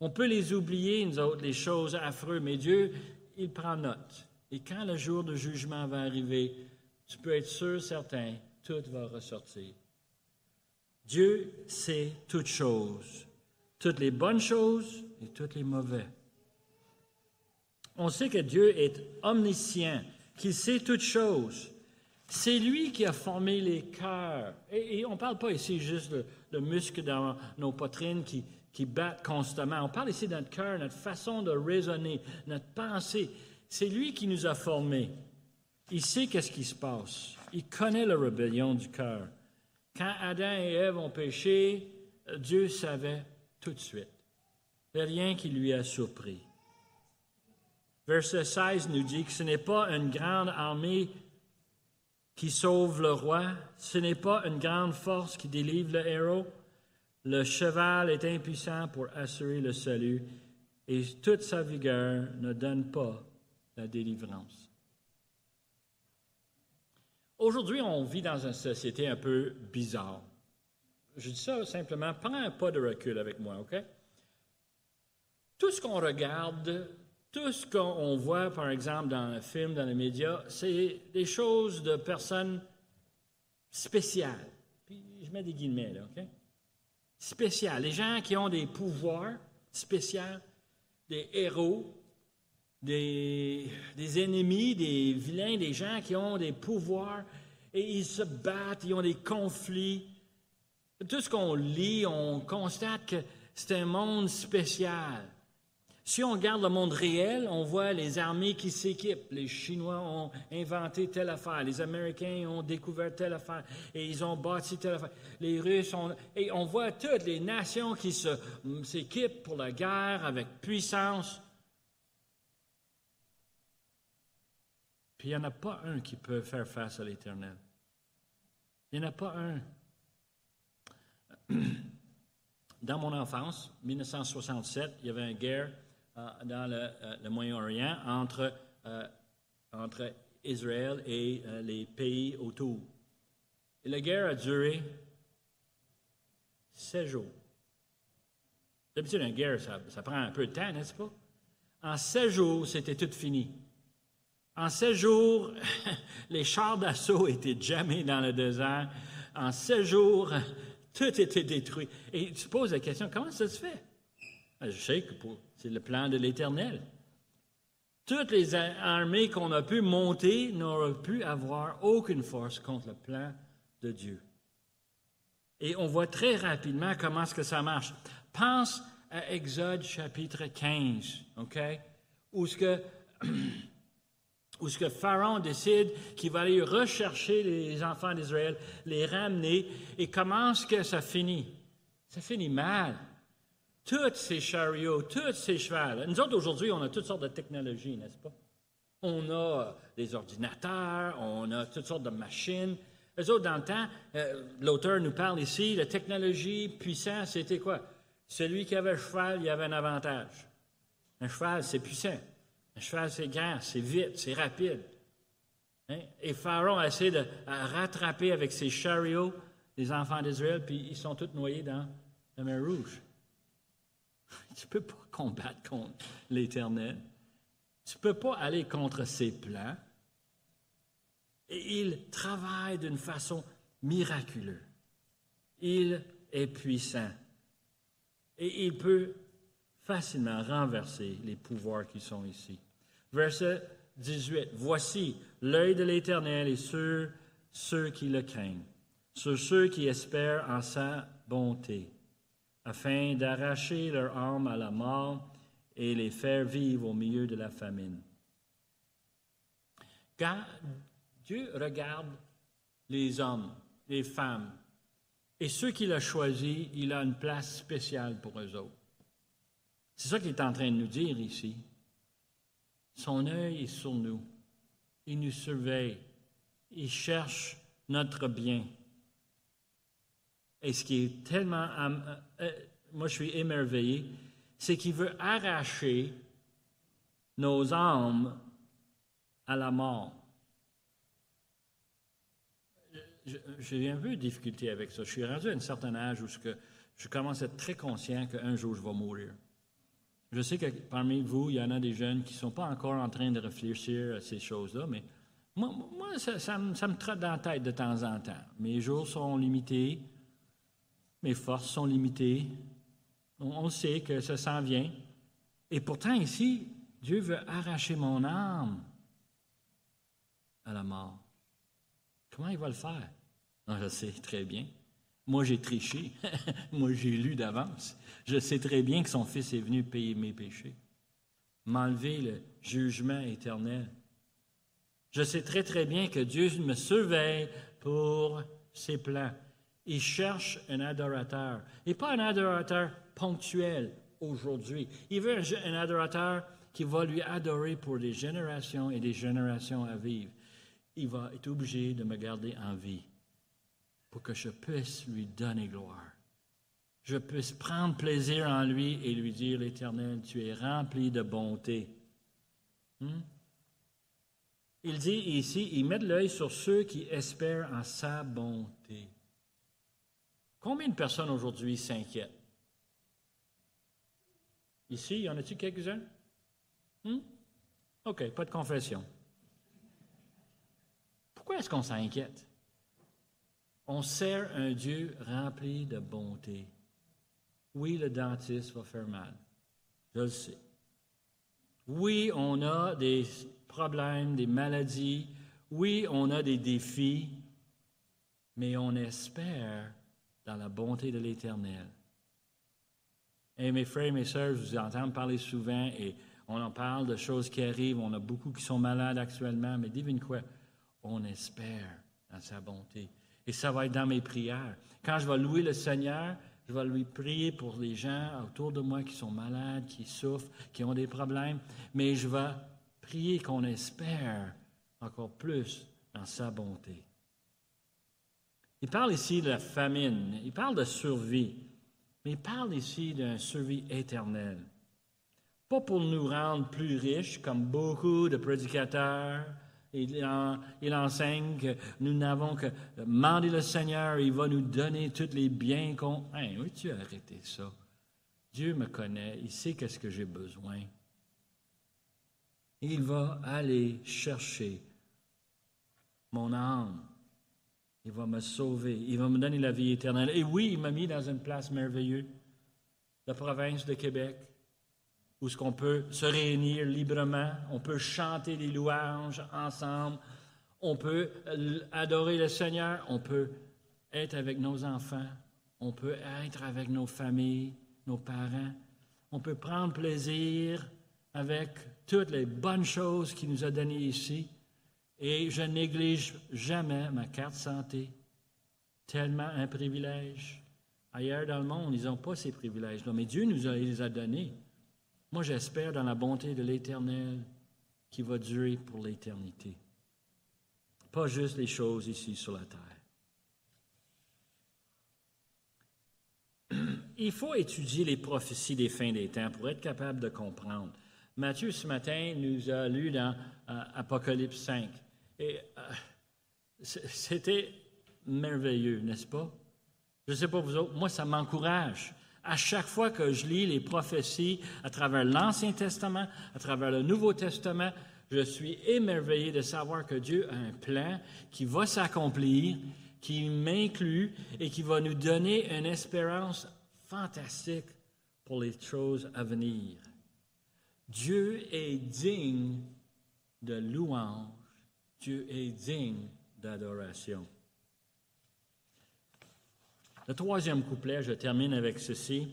On peut les oublier, nous autres, les choses affreuses, mais Dieu, il prend note. Et quand le jour de jugement va arriver, tu peux être sûr, certain, tout va ressortir. Dieu sait toutes choses, toutes les bonnes choses et toutes les mauvaises. On sait que Dieu est omniscient, qu'il sait toutes choses. C'est lui qui a formé les cœurs. Et, on ne parle pas ici juste de, muscles dans nos poitrines qui, qui battent constamment. On parle ici de notre cœur, notre façon de raisonner, notre pensée. C'est lui qui nous a formés. Il sait qu'est-ce qui se passe. Il connaît la rébellion du cœur. Quand Adam et Ève ont péché, Dieu savait tout de suite. Il rien qui lui a surpris. Verset 16 nous dit que ce n'est pas une grande armée qui sauve le roi, ce n'est pas une grande force qui délivre le héros. Le cheval est impuissant pour assurer le salut et toute sa vigueur ne donne pas la délivrance. Aujourd'hui, on vit dans une société un peu bizarre. Je dis ça simplement, prends un pas de recul avec moi, OK? Tout ce qu'on regarde, tout ce qu'on voit, par exemple, dans le film, dans les médias, c'est des choses de personnes spéciales. Puis je mets des guillemets, là, OK? Spéciales. Les gens qui ont des pouvoirs spéciaux, des héros, des, ennemis, des vilains, des gens qui ont des pouvoirs et ils se battent, ils ont des conflits. Tout ce qu'on lit, on constate que c'est un monde spécial. Si on regarde le monde réel, on voit les armées qui s'équipent. Les Chinois ont inventé telle affaire, les Américains ont découvert telle affaire et ils ont bâti telle affaire. Les Russes ont... Et on voit toutes les nations qui s'équipent pour la guerre avec puissance. Puis il n'y en a pas un qui peut faire face à l'Éternel. Il n'y en a pas un. Dans mon enfance, 1967, il y avait une guerre euh, dans euh, le, Moyen-Orient entre, euh, entre Israël et les pays autour. Et la guerre a duré sept jours. D'habitude, une guerre, ça, prend un peu de temps, n'est-ce pas? En sept jours, c'était tout fini. En sept jours, les chars d'assaut étaient jamais dans le désert. En sept jours, tout était détruit. Et tu poses la question, comment ça se fait? Ben, je sais que c'est le plan de l'Éternel. Toutes les armées qu'on a pu monter n'auraient pu avoir aucune force contre le plan de Dieu. Et on voit très rapidement comment est-ce que ça marche. Pense à Exode chapitre 15, OK? Où ce que où ce que Pharaon décide qu'il va aller rechercher les enfants d'Israël, les ramener, et comment est-ce que ça finit? Ça finit mal. Tous ces chariots, tous ces chevaux. Nous autres, aujourd'hui, on a toutes sortes de technologies, n'est-ce pas? On a des ordinateurs, on a toutes sortes de machines. Les autres, dans le temps, euh, l'auteur nous parle ici, la technologie puissante, c'était quoi? Celui qui avait un cheval, il avait un avantage. Un cheval, c'est puissant. Un cheval, c'est grand, c'est vite, c'est rapide. Hein? Et Pharaon a essayé de rattraper avec ses chariots les enfants d'Israël, puis ils sont tous noyés dans la mer Rouge. Tu ne peux pas combattre contre l'Éternel. Tu ne peux pas aller contre ses plans. Et il travaille d'une façon miraculeuse. Il est puissant. Et il peut facilement renverser les pouvoirs qui sont ici. Verset 18. Voici, l'œil de l'Éternel est sur ceux qui le craignent, sur ceux qui espèrent en sa bonté, afin d'arracher leur âme à la mort et les faire vivre au milieu de la famine. Quand Dieu regarde les hommes, les femmes, et ceux qu'il a choisis, il a une place spéciale pour eux autres. C'est ça qu'il est en train de nous dire ici. Son œil est sur nous. Il nous surveille. Il cherche notre bien. Et ce qui est tellement... Euh, euh, moi, je suis émerveillé c'est qu'il veut arracher nos âmes à la mort. J'ai un peu de difficulté avec ça. Je suis rendu à un certain âge où je commence à être très conscient qu'un jour je vais mourir. Je sais que parmi vous, il y en a des jeunes qui ne sont pas encore en train de réfléchir à ces choses-là, mais moi, ça, me, ça, trotte dans la tête de temps en temps. Mes jours sont limités, mes forces sont limitées, on, sait que ça s'en vient. Et pourtant, ici, Dieu veut arracher mon âme à la mort. Comment il va le faire? Non, je sais très bien. Moi, j'ai triché. Moi, j'ai lu d'avance. Je sais très bien que son Fils est venu payer mes péchés, m'enlever le jugement éternel. Je sais très, très bien que Dieu me surveille pour ses plans. Il cherche un adorateur. Et pas un adorateur ponctuel aujourd'hui. Il veut un adorateur qui va lui adorer pour des générations et des générations à vivre. Il va être obligé de me garder en vie pour que je puisse lui donner gloire. Je puisse prendre plaisir en lui et lui dire, l'Éternel, tu es rempli de bonté. Hmm? Il dit ici, il met l'œil sur ceux qui espèrent en sa bonté. Combien de personnes aujourd'hui s'inquiètent? Ici, y en a-t-il quelques-uns? Hmm? OK, pas de confession. Pourquoi est-ce qu'on s'inquiète? On sert un Dieu rempli de bonté. Oui, le dentiste va faire mal. Je le sais. Oui, on a des problèmes, des maladies. Oui, on a des défis. Mais on espère dans la bonté de l'Éternel. Et mes frères et mes sœurs, je vous entends parler souvent et on en parle de choses qui arrivent. On a beaucoup qui sont malades actuellement, mais devine quoi? On espère dans sa bonté. Et ça va être dans mes prières. Quand je vais louer le Seigneur, je vais lui prier pour les gens autour de moi qui sont malades, qui souffrent, qui ont des problèmes, mais je vais prier qu'on espère encore plus dans sa bonté. Il parle ici de la famine, il parle de survie. Mais il parle ici d'un survie éternel. Pas pour nous rendre plus riches, comme beaucoup de prédicateurs. Il, enseigne que nous n'avons que demander le Seigneur, il va nous donner tous les biens qu'on. Hein, oui, tu as arrêté ça. Dieu me connaît, il sait qu'est-ce que j'ai besoin. Il va aller chercher mon âme, il va me sauver. Il va me donner la vie éternelle. Et oui, il m'a mis dans une place merveilleuse, la province de Québec, où ce qu'on peut se réunir librement, on peut chanter des louanges ensemble, on peut adorer le Seigneur, on peut être avec nos enfants, on peut être avec nos familles, nos parents, on peut prendre plaisir avec toutes les bonnes choses qu'il nous a données ici. Et je néglige jamais ma carte santé. Tellement un privilège. Ailleurs dans le monde, ils n'ont pas ces privilèges-là, mais Dieu nous les a donnés. Moi, j'espère dans la bonté de l'Éternel qui va durer pour l'éternité. Pas juste les choses ici sur la terre. il faut étudier les prophéties des fins des temps pour être capable de comprendre. Matthieu, ce matin, nous a lu dans euh, Apocalypse 5. Et euh, c'était merveilleux, n'est-ce pas? Je ne sais pas vous autres, moi, ça m'encourage. À chaque fois que je lis les prophéties à travers l'Ancien Testament, à travers le Nouveau Testament, je suis émerveillé de savoir que Dieu a un plan qui va s'accomplir, qui m'inclut et qui va nous donner une espérance fantastique pour les choses à venir. Dieu est digne de louange, Dieu est digne d'adoration. Le troisième couplet, je termine avec ceci,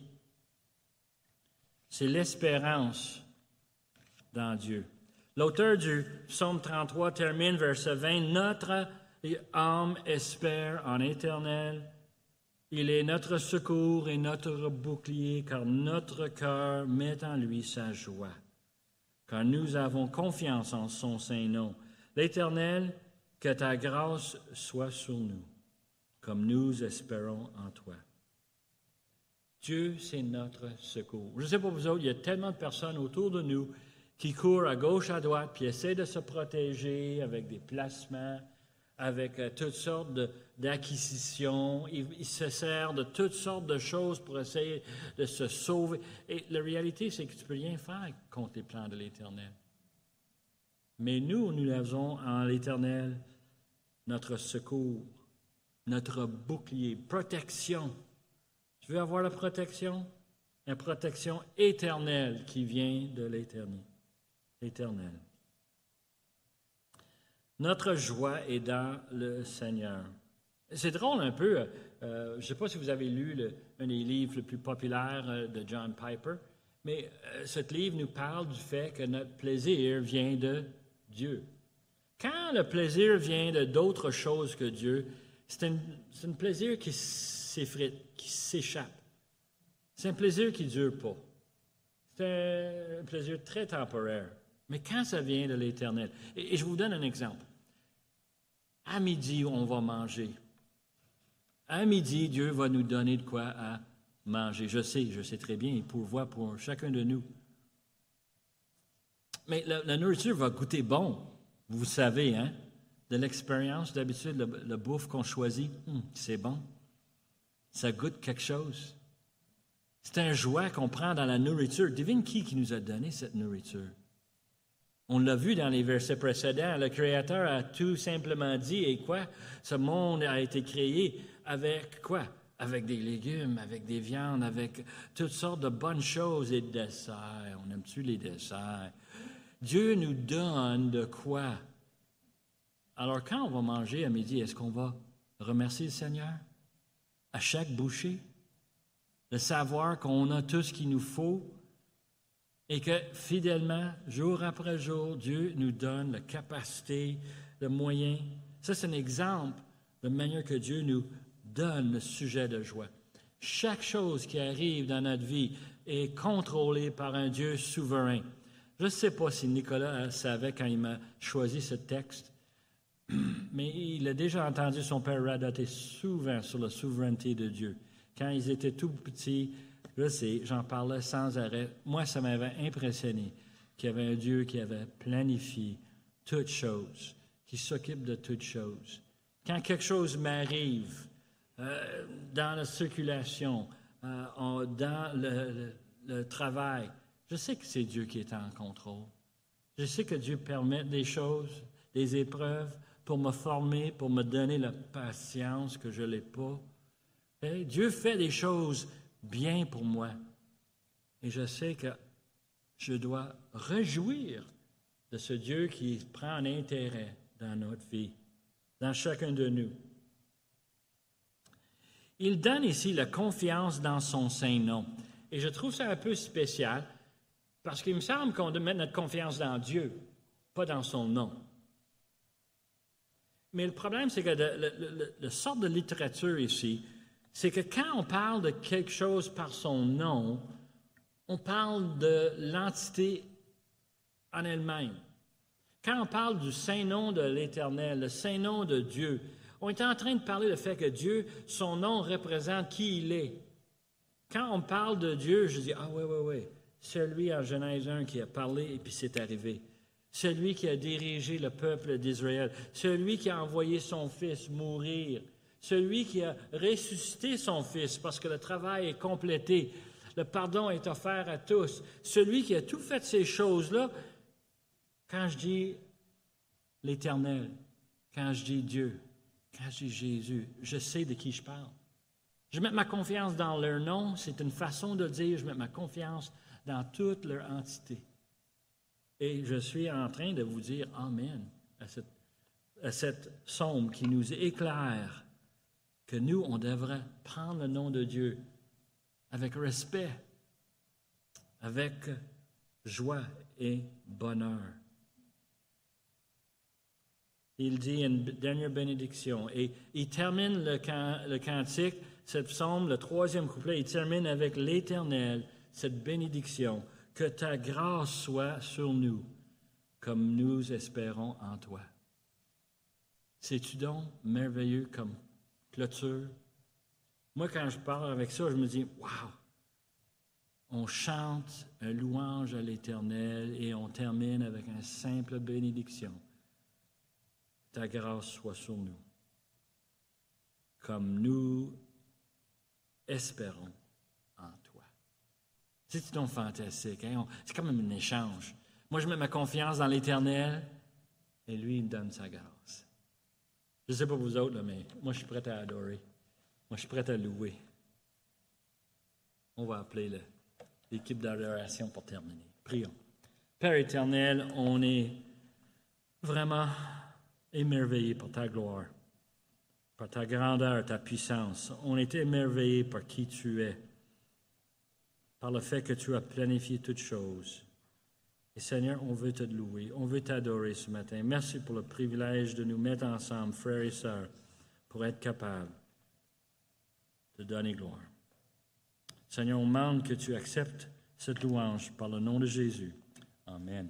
c'est l'espérance dans Dieu. L'auteur du psaume 33 termine verset 20, Notre âme espère en éternel. Il est notre secours et notre bouclier, car notre cœur met en lui sa joie. Car nous avons confiance en son saint nom. L'Éternel, que ta grâce soit sur nous, comme nous espérons en toi. Dieu, c'est notre secours. Je ne sais pas vous autres, il y a tellement de personnes autour de nous qui courent à gauche, à droite, puis essaient de se protéger avec des placements, avec euh, toutes sortes d'acquisitions. Il, se sert de toutes sortes de choses pour essayer de se sauver. Et la réalité, c'est que tu peux rien faire contre les plans de l'Éternel. Mais nous, nous avons en l'Éternel notre secours, notre bouclier, protection. Tu veux avoir la protection? La protection éternelle qui vient de l'éternel. Éternel. Notre joie est dans le Seigneur. C'est drôle un peu, euh, je ne sais pas si vous avez lu un des livres les plus populaires euh, de John Piper, mais euh, ce livre nous parle du fait que notre plaisir vient de Dieu. Quand le plaisir vient de d'autres choses que Dieu, c'est un, plaisir qui s'effrite, qui s'échappe. C'est un plaisir qui ne dure pas. C'est un plaisir très temporaire. Mais quand ça vient de l'Éternel, et, je vous donne un exemple. À midi, on va manger. À midi, Dieu va nous donner de quoi manger. Je sais, je sais très bien, il pourvoit pour chacun de nous. Mais la, nourriture va goûter bon. Vous savez, hein? De l'expérience, d'habitude, le, bouffe qu'on choisit, hum, c'est bon. Ça goûte quelque chose. C'est un joie qu'on prend dans la nourriture. Devine qui qui nous a donné cette nourriture? On l'a vu dans les versets précédents, le Créateur a tout simplement dit, et quoi? Ce monde a été créé avec quoi? Avec des légumes, avec des viandes, avec toutes sortes de bonnes choses et de desserts. On aime-tu les desserts? Dieu nous donne de quoi? Alors quand on va manger à midi, est-ce qu'on va remercier le Seigneur? À chaque bouchée? De savoir qu'on a tout ce qu'il nous faut et que fidèlement, jour après jour, Dieu nous donne la capacité, le moyen. Ça, c'est un exemple de manière que Dieu nous donne le sujet de joie. Chaque chose qui arrive dans notre vie est contrôlée par un Dieu souverain. Je ne sais pas si Nicolas savait quand il m'a choisi ce texte, mais il a déjà entendu son père radoter souvent sur la souveraineté de Dieu. Quand ils étaient tout petits, je sais, j'en parlais sans arrêt. Moi, ça m'avait impressionné qu'il y avait un Dieu qui avait planifié toutes choses, qui s'occupe de toutes choses. Quand quelque chose m'arrive euh, dans la circulation, euh, dans le, travail, je sais que c'est Dieu qui est en contrôle. Je sais que Dieu permet des choses, des épreuves pour me former, pour me donner la patience que je n'ai pas. Dieu fait des choses bien pour moi. Et je sais que je dois réjouir de ce Dieu qui prend un intérêt dans notre vie, dans chacun de nous. Il donne ici la confiance dans son saint nom. Et je trouve ça un peu spécial parce qu'il me semble qu'on doit mettre notre confiance dans Dieu, pas dans son nom. Mais le problème, c'est que la sorte de littérature ici c'est que quand on parle de quelque chose par son nom, on parle de l'entité en elle-même. Quand on parle du saint nom de l'Éternel, le saint nom de Dieu, on est en train de parler du fait que Dieu, son nom représente qui il est. quand on parle de Dieu, je dis, ah oui, oui, oui, celui en Genèse 1 qui a parlé et puis c'est arrivé. Celui qui a dirigé le peuple d'Israël. Celui qui a envoyé son fils mourir. Celui qui a ressuscité son fils parce que le travail est complété. Le pardon est offert à tous. Celui qui a tout fait ces choses-là, quand je dis l'Éternel, quand je dis Dieu, quand je dis Jésus, je sais de qui je parle. Je mets ma confiance dans leur nom, c'est une façon de dire, je mets ma confiance dans toute leur entité. Et je suis en train de vous dire Amen à cette, à somme qui nous éclaire que nous, on devrait prendre le nom de Dieu avec respect, avec joie et bonheur. Il dit une dernière bénédiction et il termine le, le cantique, cette psaume, le troisième couplet, il termine avec l'Éternel, cette bénédiction. Que ta grâce soit sur nous, comme nous espérons en toi. C'est-tu donc merveilleux comme clôture? Moi, quand je parle avec ça, je me dis, waouh! On chante un louange à l'Éternel et on termine avec une simple bénédiction. Ta grâce soit sur nous, comme nous espérons c'est donc fantastique. Hein? C'est comme un échange. Moi, je mets ma confiance dans l'Éternel et lui, il me donne sa grâce. Je ne sais pas vous autres, mais moi, je suis prêt à adorer. Moi, je suis prêt à louer. On va appeler l'équipe d'adoration pour terminer. Prions. Père éternel, on est vraiment émerveillé par ta gloire, par ta grandeur, ta puissance. On est émerveillé par qui tu es par le fait que tu as planifié toutes choses. Et Seigneur, on veut te louer, on veut t'adorer ce matin. Merci pour le privilège de nous mettre ensemble, frères et sœurs, pour être capables de donner gloire. Seigneur, on demande que tu acceptes cette louange par le nom de Jésus. Amen.